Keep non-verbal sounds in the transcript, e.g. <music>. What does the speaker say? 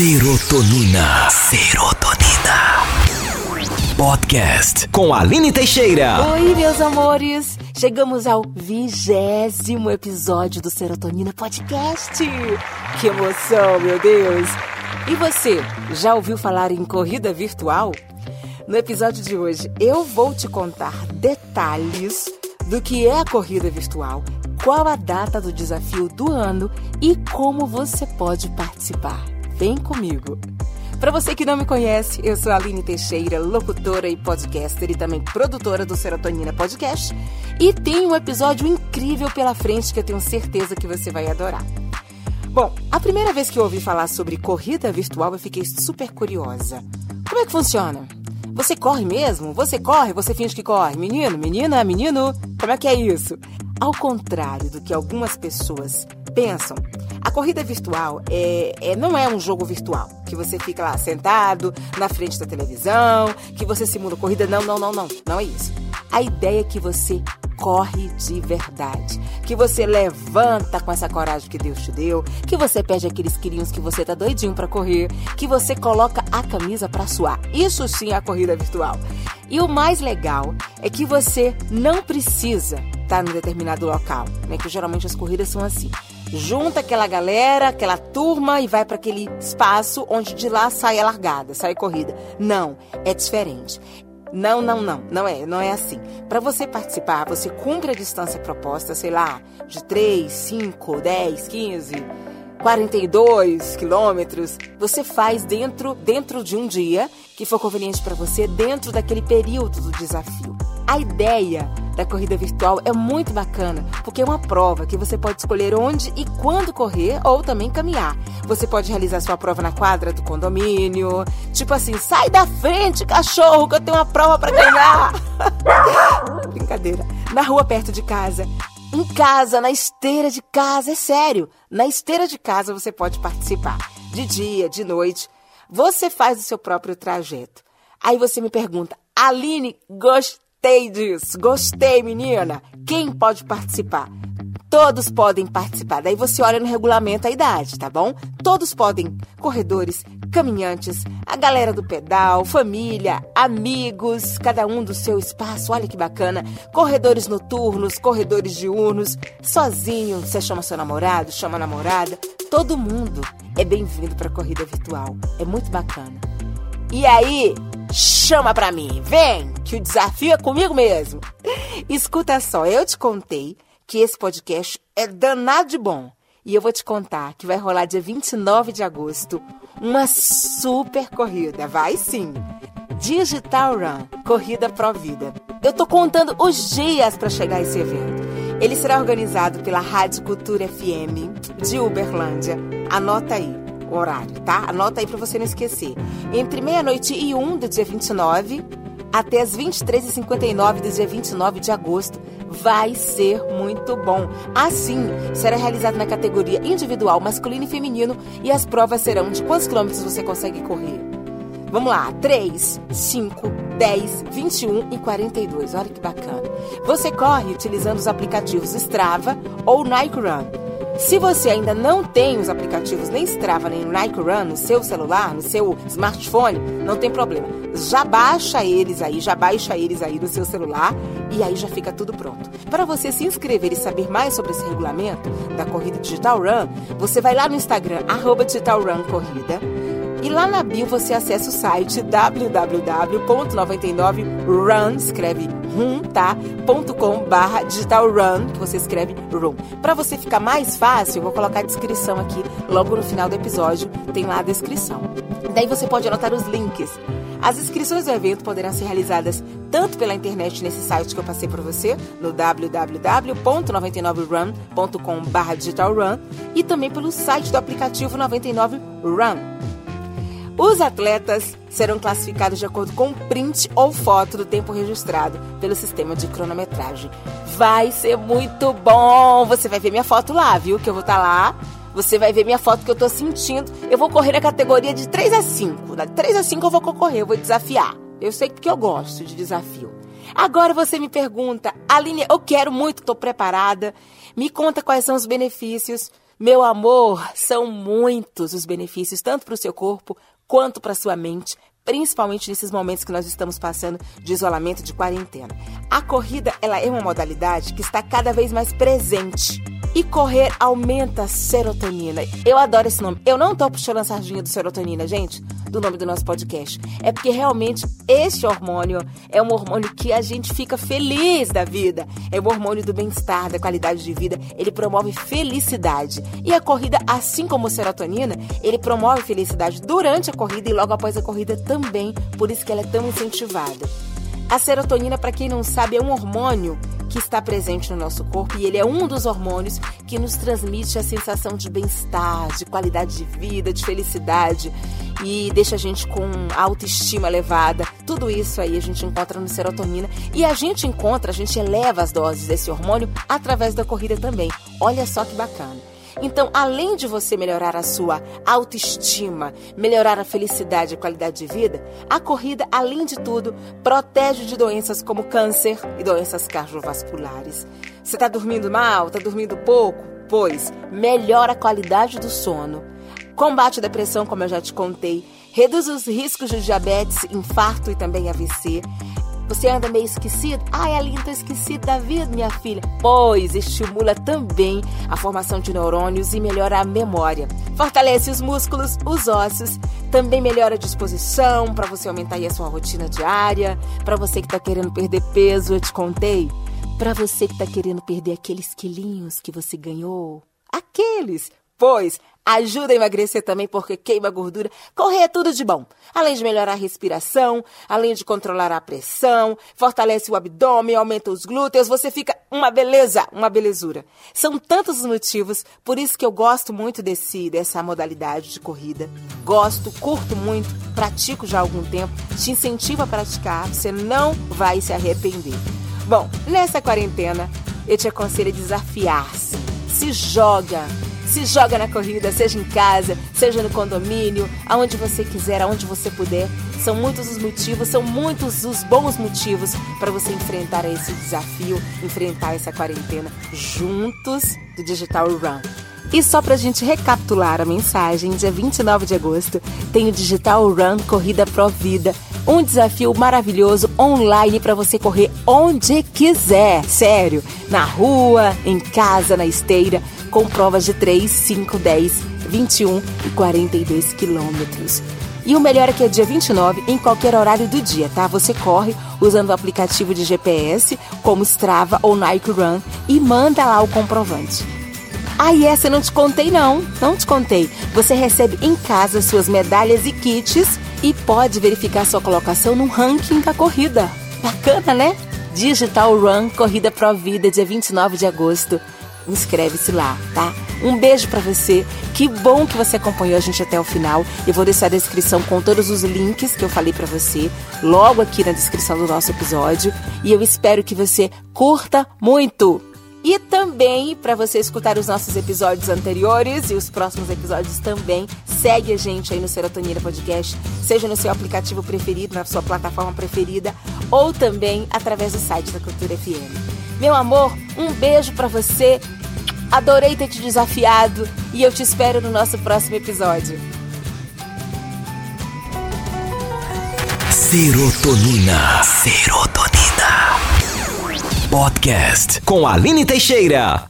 Serotonina. Serotonina. Podcast com Aline Teixeira. Oi, meus amores! Chegamos ao vigésimo episódio do Serotonina Podcast. Que emoção, meu Deus! E você, já ouviu falar em corrida virtual? No episódio de hoje, eu vou te contar detalhes do que é a corrida virtual, qual a data do desafio do ano e como você pode participar. Vem comigo! Para você que não me conhece, eu sou a Aline Teixeira, locutora e podcaster e também produtora do Serotonina Podcast. E tem um episódio incrível pela frente que eu tenho certeza que você vai adorar. Bom, a primeira vez que eu ouvi falar sobre corrida virtual, eu fiquei super curiosa. Como é que funciona? Você corre mesmo? Você corre? Você finge que corre? Menino, menina, menino? Como é que é isso? Ao contrário do que algumas pessoas pensam, a corrida virtual é, é, não é um jogo virtual, que você fica lá sentado na frente da televisão, que você simula corrida. Não, não, não, não. Não é isso. A ideia é que você corre de verdade. Que você levanta com essa coragem que Deus te deu, que você perde aqueles quilinhos que você tá doidinho para correr, que você coloca a camisa para suar. Isso sim é a corrida virtual. E o mais legal é que você não precisa estar tá num determinado local, né? Que geralmente as corridas são assim junta aquela galera, aquela turma e vai para aquele espaço onde de lá sai a largada, sai a corrida. Não, é diferente. Não, não, não, não é, não é assim. Para você participar, você cumpre a distância proposta, sei lá, de 3, 5, 10, 15, 42 quilômetros. Você faz dentro, dentro de um dia que for conveniente para você, dentro daquele período do desafio. A ideia da corrida virtual é muito bacana, porque é uma prova que você pode escolher onde e quando correr ou também caminhar. Você pode realizar sua prova na quadra do condomínio, tipo assim, sai da frente, cachorro, que eu tenho uma prova para ganhar. <laughs> Brincadeira. Na rua perto de casa, em casa, na esteira de casa, é sério. Na esteira de casa você pode participar. De dia, de noite. Você faz o seu próprio trajeto. Aí você me pergunta, Aline, gostei Gostei disso, gostei, menina. Quem pode participar? Todos podem participar. Daí você olha no regulamento a idade, tá bom? Todos podem. Corredores, caminhantes, a galera do pedal, família, amigos, cada um do seu espaço. Olha que bacana. Corredores noturnos, corredores diurnos, sozinho. Você chama seu namorado, chama a namorada. Todo mundo é bem-vindo para corrida virtual. É muito bacana. E aí, chama pra mim, vem, que o desafio é comigo mesmo. Escuta só, eu te contei que esse podcast é danado de bom. E eu vou te contar que vai rolar dia 29 de agosto uma super corrida. Vai sim! Digital Run, Corrida Pro Vida. Eu tô contando os dias para chegar a esse evento. Ele será organizado pela Rádio Cultura FM de Uberlândia. Anota aí o horário, tá? Anota aí para você não esquecer. Entre meia-noite e um do dia 29 até as 23h59 do dia 29 de agosto. Vai ser muito bom. Assim, será realizado na categoria individual masculino e feminino e as provas serão de quantos quilômetros você consegue correr. Vamos lá, 3, 5, 10, 21 e 42. Olha que bacana. Você corre utilizando os aplicativos Strava ou Nike Run. Se você ainda não tem os aplicativos nem Strava nem Nike Run no seu celular, no seu smartphone, não tem problema. Já baixa eles aí, já baixa eles aí no seu celular e aí já fica tudo pronto. Para você se inscrever e saber mais sobre esse regulamento da corrida Digital Run, você vai lá no Instagram arroba Digital Run Corrida e lá na bio você acessa o site www.99run, escreve rum, tá? .com barra digital run, que você escreve room. Para você ficar mais fácil, eu vou colocar a descrição aqui logo no final do episódio, tem lá a descrição. Daí você pode anotar os links. As inscrições do evento poderão ser realizadas tanto pela internet nesse site que eu passei para você, no www.99run.com.br digitalrun e também pelo site do aplicativo 99run. Os atletas serão classificados de acordo com print ou foto do tempo registrado pelo sistema de cronometragem. Vai ser muito bom! Você vai ver minha foto lá, viu? Que eu vou estar tá lá. Você vai ver minha foto que eu tô sentindo. Eu vou correr na categoria de 3 a 5. Da 3 a 5 eu vou concorrer, eu vou desafiar. Eu sei que eu gosto de desafio. Agora você me pergunta, Aline, eu quero muito, tô preparada. Me conta quais são os benefícios Meu amor, são muitos os benefícios, tanto para o seu corpo quanto para sua mente, principalmente nesses momentos que nós estamos passando de isolamento, de quarentena. A corrida, ela é uma modalidade que está cada vez mais presente e correr aumenta a serotonina. Eu adoro esse nome. Eu não tô puxando a sardinha do serotonina, gente, do nome do nosso podcast. É porque realmente esse hormônio é um hormônio que a gente fica feliz da vida. É o hormônio do bem-estar, da qualidade de vida. Ele promove felicidade. E a corrida, assim como a serotonina, ele promove felicidade durante a corrida e logo após a corrida também. Por isso que ela é tão incentivada. A serotonina, para quem não sabe, é um hormônio que está presente no nosso corpo e ele é um dos hormônios que nos transmite a sensação de bem-estar, de qualidade de vida, de felicidade e deixa a gente com autoestima elevada. Tudo isso aí a gente encontra no serotonina e a gente encontra, a gente eleva as doses desse hormônio através da corrida também. Olha só que bacana. Então, além de você melhorar a sua autoestima, melhorar a felicidade e a qualidade de vida, a corrida, além de tudo, protege de doenças como câncer e doenças cardiovasculares. Você está dormindo mal? Está dormindo pouco? Pois, melhora a qualidade do sono, combate a depressão, como eu já te contei, reduz os riscos de diabetes, infarto e também AVC, você anda meio esquecido? Ai, Aline, tô esquecido da vida, minha filha. Pois estimula também a formação de neurônios e melhora a memória. Fortalece os músculos, os ossos, também melhora a disposição para você aumentar a sua rotina diária. Para você que tá querendo perder peso, eu te contei. Para você que tá querendo perder aqueles quilinhos que você ganhou. Aqueles! Pois, ajuda a emagrecer também porque queima gordura. Correr é tudo de bom. Além de melhorar a respiração, além de controlar a pressão, fortalece o abdômen, aumenta os glúteos, você fica uma beleza, uma belezura. São tantos os motivos, por isso que eu gosto muito desse dessa modalidade de corrida. Gosto, curto muito, pratico já há algum tempo, te incentivo a praticar, você não vai se arrepender. Bom, nessa quarentena, eu te aconselho a desafiar-se. Se joga, se joga na corrida, seja em casa, seja no condomínio, aonde você quiser, aonde você puder. São muitos os motivos, são muitos os bons motivos para você enfrentar esse desafio, enfrentar essa quarentena juntos do Digital Run. E só para a gente recapitular a mensagem, dia 29 de agosto tem o Digital Run Corrida Pro Vida, um desafio maravilhoso online para você correr onde quiser, sério, na rua, em casa, na esteira com provas de 3, 5, 10, 21 e 42 quilômetros. E o melhor é que é dia 29, em qualquer horário do dia, tá? Você corre usando o aplicativo de GPS, como Strava ou Nike Run, e manda lá o comprovante. Ah, e essa eu não te contei não, não te contei. Você recebe em casa suas medalhas e kits e pode verificar sua colocação no ranking da corrida. Bacana, né? Digital Run Corrida Pro Vida, dia 29 de agosto inscreve-se lá, tá? Um beijo para você. Que bom que você acompanhou a gente até o final. Eu vou deixar a descrição com todos os links que eu falei para você, logo aqui na descrição do nosso episódio, e eu espero que você curta muito. E também, para você escutar os nossos episódios anteriores e os próximos episódios também, segue a gente aí no Serotonina Podcast, seja no seu aplicativo preferido, na sua plataforma preferida, ou também através do site da Cultura FM. Meu amor, um beijo para você. Adorei ter te desafiado e eu te espero no nosso próximo episódio. Serotonina. Serotonina. Podcast com Aline Teixeira.